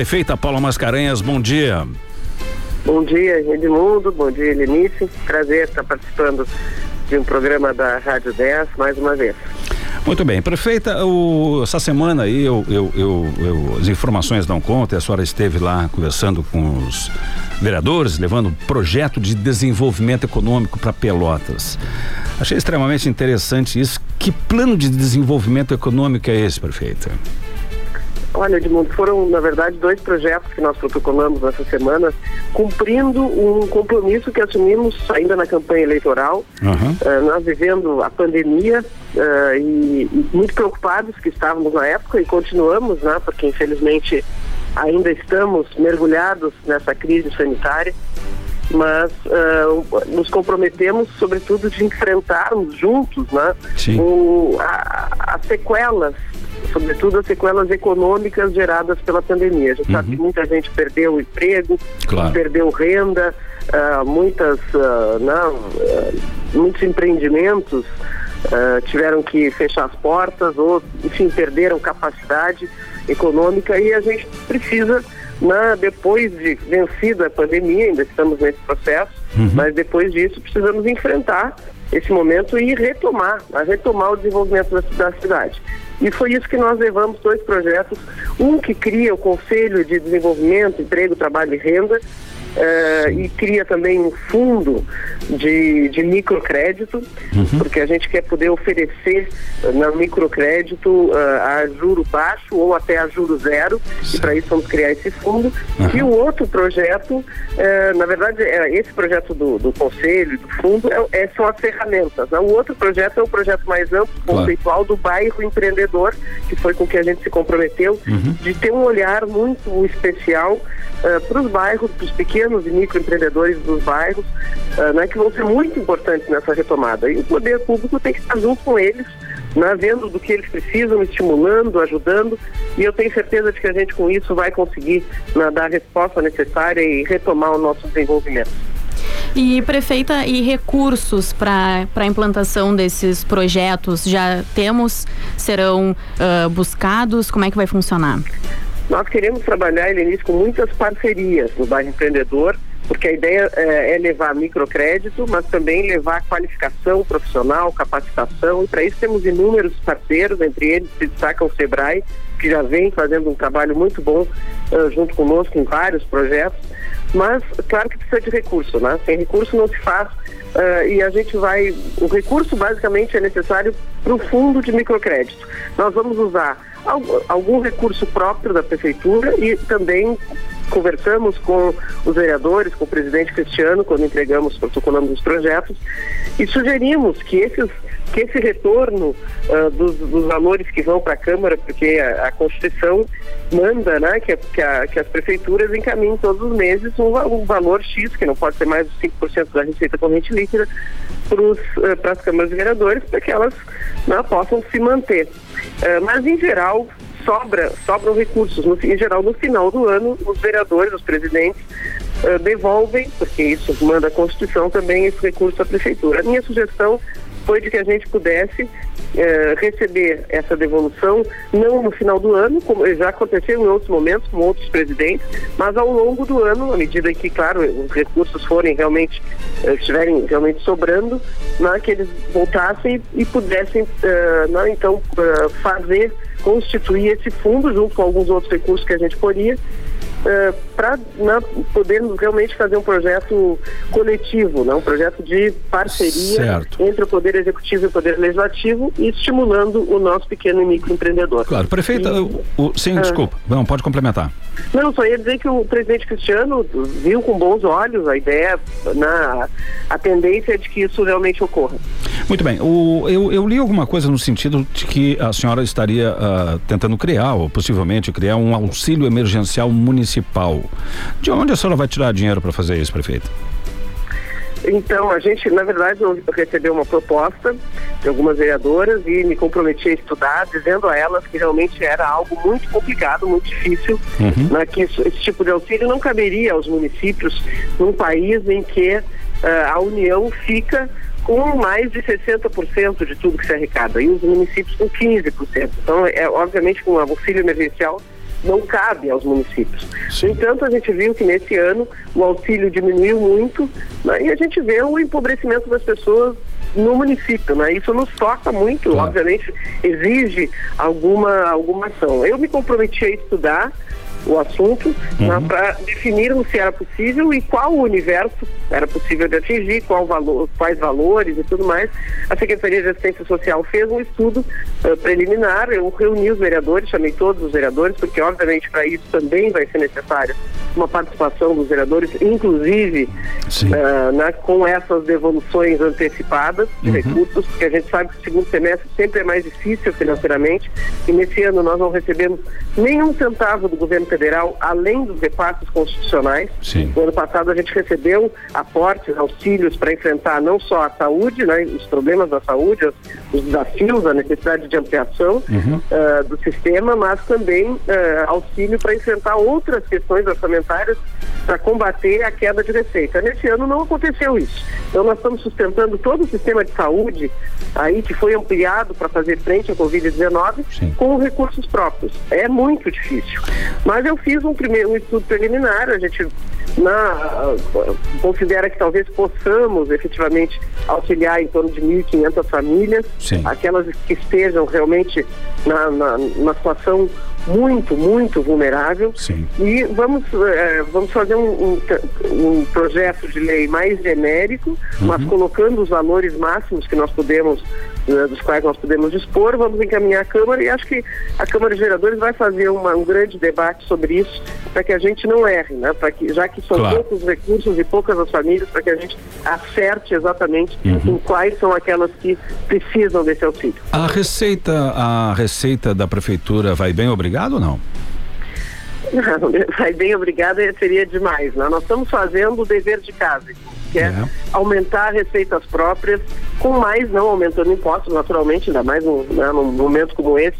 Prefeita Paula Mascarenhas, bom dia. Bom dia, Edmundo. Bom dia, Lenice. Prazer estar participando de um programa da Rádio 10 mais uma vez. Muito bem, prefeita, o, essa semana aí eu, eu, eu, as informações dão conta, a senhora esteve lá conversando com os vereadores, levando um projeto de desenvolvimento econômico para Pelotas. Achei extremamente interessante isso. Que plano de desenvolvimento econômico é esse, prefeita? Olha, Edmundo, foram, na verdade, dois projetos que nós protocolamos nessa semana, cumprindo um compromisso que assumimos ainda na campanha eleitoral. Uhum. Uh, nós vivendo a pandemia uh, e, e, muito preocupados que estávamos na época e continuamos, né, porque infelizmente ainda estamos mergulhados nessa crise sanitária mas uh, nos comprometemos, sobretudo, de enfrentarmos juntos né, o, a, as sequelas sobretudo as sequelas econômicas geradas pela pandemia. A gente uhum. sabe que muita gente perdeu o emprego, claro. perdeu renda, uh, muitas, uh, não, uh, muitos empreendimentos tiveram que fechar as portas ou, enfim, perderam capacidade econômica e a gente precisa, né, depois de vencida a pandemia, ainda estamos nesse processo, uhum. mas depois disso precisamos enfrentar esse momento e retomar, retomar o desenvolvimento da, da cidade. E foi isso que nós levamos dois projetos, um que cria o Conselho de Desenvolvimento, Emprego, Trabalho e Renda, Uh, e cria também um fundo de, de microcrédito, uhum. porque a gente quer poder oferecer uh, no microcrédito uh, a juro baixo ou até a juro zero, Sim. e para isso vamos criar esse fundo. Uhum. E o outro projeto, na verdade, é, esse projeto do, do conselho, do fundo, é, é, são as ferramentas. Né? O outro projeto é o projeto mais amplo, claro. conceitual do bairro empreendedor, que foi com que a gente se comprometeu, uhum. de ter um olhar muito especial para os bairros, para os pequenos e microempreendedores dos bairros, uh, né, que vão ser muito importantes nessa retomada. E o poder público tem que estar junto com eles, né, vendo do que eles precisam, estimulando, ajudando, e eu tenho certeza de que a gente com isso vai conseguir né, dar a resposta necessária e retomar o nosso desenvolvimento. E prefeita, e recursos para a implantação desses projetos já temos? Serão uh, buscados? Como é que vai funcionar? Nós queremos trabalhar, Helenice, com muitas parcerias no bairro empreendedor, porque a ideia é, é levar microcrédito, mas também levar qualificação profissional, capacitação, e para isso temos inúmeros parceiros, entre eles se destaca o SEBRAE, que já vem fazendo um trabalho muito bom uh, junto conosco em vários projetos, mas claro que precisa de recurso, né? Sem recurso não se faz uh, e a gente vai, o recurso basicamente é necessário para o fundo de microcrédito. Nós vamos usar algum recurso próprio da prefeitura e também conversamos com os vereadores, com o presidente Cristiano, quando entregamos, protocolamos os projetos, e sugerimos que esses que esse retorno uh, dos, dos, valores que vão para a Câmara, porque a, a, Constituição manda né, que, que, a, que, as prefeituras encaminhem todos os meses um, um, valor X, que não pode ser mais de 5% da receita corrente líquida, para uh, as câmaras de vereadores, para que elas né, possam se manter. Uh, mas, em geral, sobra, sobram recursos. No, em geral, no final do ano, os vereadores, os presidentes, uh, devolvem, porque isso manda a Constituição também, esse recurso à Prefeitura. A minha sugestão foi de que a gente pudesse eh, receber essa devolução, não no final do ano, como já aconteceu em outros momentos com outros presidentes, mas ao longo do ano, à medida que, claro, os recursos forem realmente, eh, estiverem realmente sobrando, né, que eles voltassem e, pudessem, eh, né, então, fazer, constituir esse fundo junto com alguns outros recursos que a gente poderia para né, podermos realmente fazer um projeto coletivo, né, um projeto de parceria certo. entre o Poder Executivo e o Poder Legislativo e estimulando o nosso pequeno e microempreendedor. Claro, prefeita, e, o, o, sim, uh, desculpa, não, pode complementar. Não, só ia dizer que o presidente Cristiano viu com bons olhos a ideia, na, né, a tendência de que isso realmente ocorra. Muito bem. O, eu, eu li alguma coisa no sentido de que a senhora estaria uh, tentando criar, ou possivelmente criar, um auxílio emergencial municipal. De onde a senhora vai tirar dinheiro para fazer isso, prefeito? Então, a gente, na verdade, eu recebi uma proposta de algumas vereadoras e me comprometi a estudar, dizendo a elas que realmente era algo muito complicado, muito difícil, uhum. né, que isso, esse tipo de auxílio não caberia aos municípios num país em que uh, a União fica com mais de 60% de tudo que se arrecada, e os municípios com 15%. Então, é obviamente, com um auxílio emergencial não cabe aos municípios. Sim. No entanto, a gente viu que nesse ano o auxílio diminuiu muito né, e a gente vê o empobrecimento das pessoas no município, né? Isso nos toca muito, claro. obviamente exige alguma, alguma ação. Eu me comprometi a estudar o assunto né, uhum. para definirmos se era possível e qual o universo era possível de atingir, qual valor, quais valores e tudo mais. A Secretaria de Assistência Social fez um estudo uh, preliminar, eu reuni os vereadores, chamei todos os vereadores, porque obviamente para isso também vai ser necessária uma participação dos vereadores, inclusive uh, né, com essas devoluções antecipadas de uhum. recursos, porque a gente sabe que o segundo semestre sempre é mais difícil financeiramente, e nesse ano nós não recebemos nenhum centavo do governo federal, além dos repasses constitucionais. Sim. No ano passado a gente recebeu aportes, auxílios para enfrentar não só a saúde, né, os problemas da saúde, os desafios, a necessidade de ampliação uhum. uh, do sistema, mas também uh, auxílio para enfrentar outras questões orçamentárias para combater a queda de receita. Nesse ano não aconteceu isso. Então nós estamos sustentando todo o sistema de saúde aí que foi ampliado para fazer frente à Covid-19 com recursos próprios. É muito difícil. Mas eu fiz um primeiro um estudo preliminar, a gente na, considera que talvez possamos efetivamente auxiliar em torno de 1.500 famílias, Sim. aquelas que estejam realmente na, na, na situação muito, muito vulnerável. Sim. E vamos, é, vamos fazer um, um, um, projeto de lei mais genérico, uhum. mas colocando os valores máximos que nós podemos, uh, dos quais nós podemos dispor, vamos encaminhar a Câmara e acho que a Câmara de Vereadores vai fazer uma, um grande debate sobre isso para que a gente não erre, né? Para que, já que são claro. poucos recursos e poucas as famílias, para que a gente acerte exatamente uhum. em quais são aquelas que precisam desse auxílio. A receita, a receita da prefeitura vai bem, obrigado ou não? Não, vai bem, obrigada seria demais. Né? Nós estamos fazendo o dever de casa, que é, é, aumentar receitas próprias, com mais não aumentando impostos, naturalmente, ainda mais num, né, num momento como esse,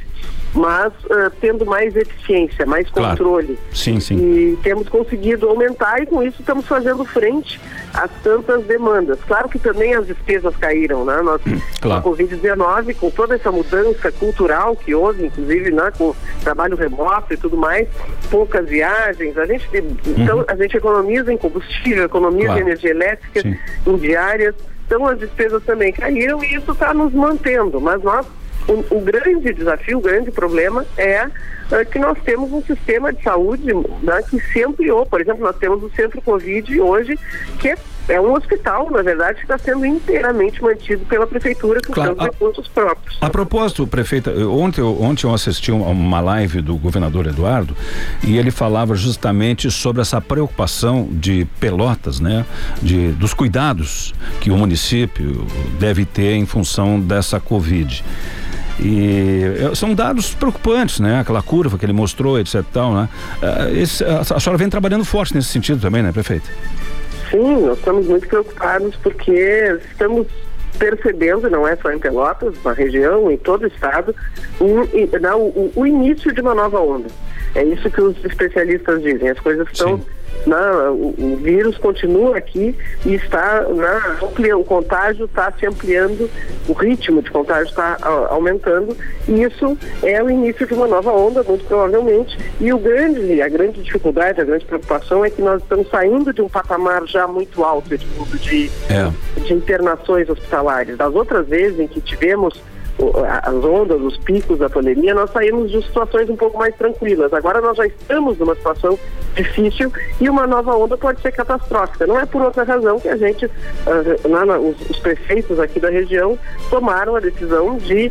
mas uh, tendo mais eficiência, mais controle. Claro. Sim, sim. E temos conseguido aumentar e com isso estamos fazendo frente a tantas demandas. Claro que também as despesas caíram, né? Nós, claro. com a Covid-19, com toda essa mudança cultural que houve, inclusive, né, com trabalho remoto e tudo mais, poucas viagens, a gente, uhum. então, a gente economiza em combustível, economiza claro. em energia elétrica, sim. em diárias, então as despesas também caíram e isso está nos mantendo, mas nós o, o, grande desafio, o grande problema é, é, que nós temos um sistema de saúde né, que se ampliou. Por exemplo, nós temos o Centro Covid hoje, que é é um hospital, na verdade, que está sendo inteiramente mantido pela prefeitura com claro, seus recursos próprios. A propósito, prefeita, ontem, ontem eu assisti uma live do governador Eduardo e ele falava justamente sobre essa preocupação de Pelotas, né, de dos cuidados que o município deve ter em função dessa Covid. E são dados preocupantes, né? Aquela curva que ele mostrou, etc. Tal, né? É, esse, a, a senhora vem trabalhando forte nesse sentido também, né, prefeito? Sim, nós estamos muito preocupados porque estamos percebendo, não é só em Pelotas, na região, em todo o estado, um, não, o, o, início de uma nova onda. É isso que os especialistas dizem. As coisas estão Sim na, o, o, vírus continua aqui e está na, o contágio está se ampliando, o ritmo de contágio está aumentando e isso é o início de uma nova onda, muito provavelmente. E o grande, a grande dificuldade, a grande preocupação é que nós estamos saindo de um patamar já muito alto de, de, é. de internações hospitalares. Das outras vezes em que tivemos as ondas, os picos da pandemia, nós saímos de situações um pouco mais tranquilas. Agora nós já estamos numa situação difícil e uma nova onda pode ser catastrófica. Não é por outra razão que a gente, uh, os, os, prefeitos aqui da região tomaram a decisão de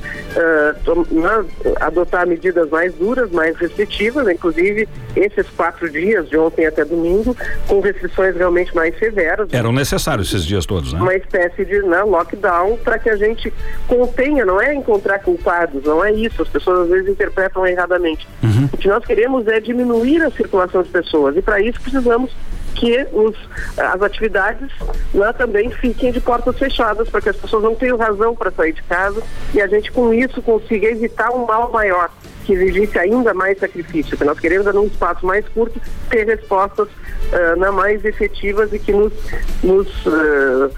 tom, na, adotar medidas mais duras, mais restritivas, inclusive esses quatro dias, de ontem até domingo, com restrições realmente mais severas. Eram necessários esses dias todos, né? Uma espécie de né, lockdown para que a gente contenha, não é encontrar culpados, não é isso. As pessoas às vezes interpretam erradamente. Uhum. O que nós queremos é diminuir a circulação de pessoas e para isso precisamos que os, as atividades né, também fiquem de portas fechadas para que as pessoas não tenham razão para sair de casa e a gente com isso consiga evitar um mal maior que exigisse ainda mais sacrifício, que nós queremos é num espaço mais curto ter respostas uh, mais efetivas e que nos, nos uh,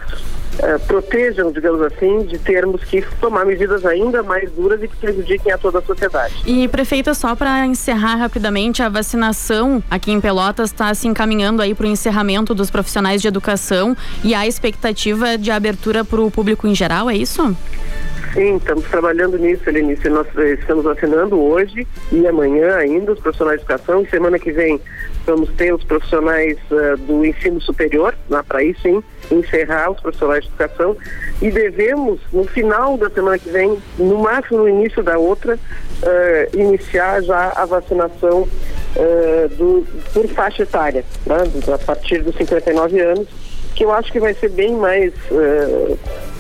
uh, protejam, digamos assim, de termos que tomar medidas ainda mais duras e que prejudiquem a toda a sociedade. E prefeita, só para encerrar rapidamente, a vacinação aqui em Pelotas está se encaminhando aí para o encerramento dos profissionais de educação e há expectativa de abertura para o público em geral, é isso? Sim, estamos trabalhando nisso, Helenice. Nós eh, estamos assinando hoje e amanhã ainda os profissionais de educação. Semana que vem vamos ter os profissionais uh, do ensino superior, lá para aí sim, encerrar os profissionais de educação. E devemos, no final da semana que vem, no máximo no início da outra, uh, iniciar já a vacinação uh, do, por faixa etária, né, a partir dos 59 anos, que eu acho que vai ser bem mais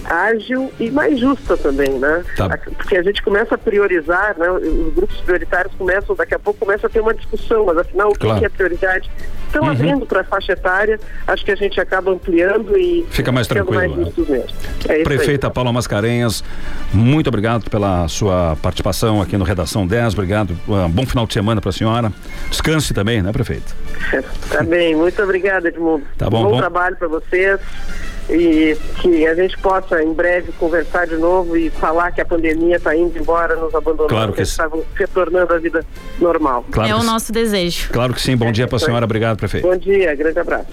ágil e mais justa também, né? Tá. Porque a gente começa a priorizar, né? Os grupos prioritários começam, daqui a pouco começa a ter uma discussão, mas afinal o claro. que é prioridade? Estão uhum. abrindo para a faixa etária, acho que a gente acaba ampliando e fica mais tranquilo. Mais né? mesmo. É Prefeita aí. Paula Mascarenhas, muito obrigado pela sua participação aqui no Redação 10, obrigado, um bom final de semana para a senhora. Descanse também, né, prefeito? tá bem, muito obrigada, Edmundo. Tá bom, bom, bom trabalho para vocês e que a gente possa em breve conversar de novo e falar que a pandemia está indo embora, nos abandonando, claro que está retornando à vida normal. Claro é o nosso desejo. Claro que sim. Bom dia para a senhora. Obrigado, prefeito. Bom dia. Grande abraço.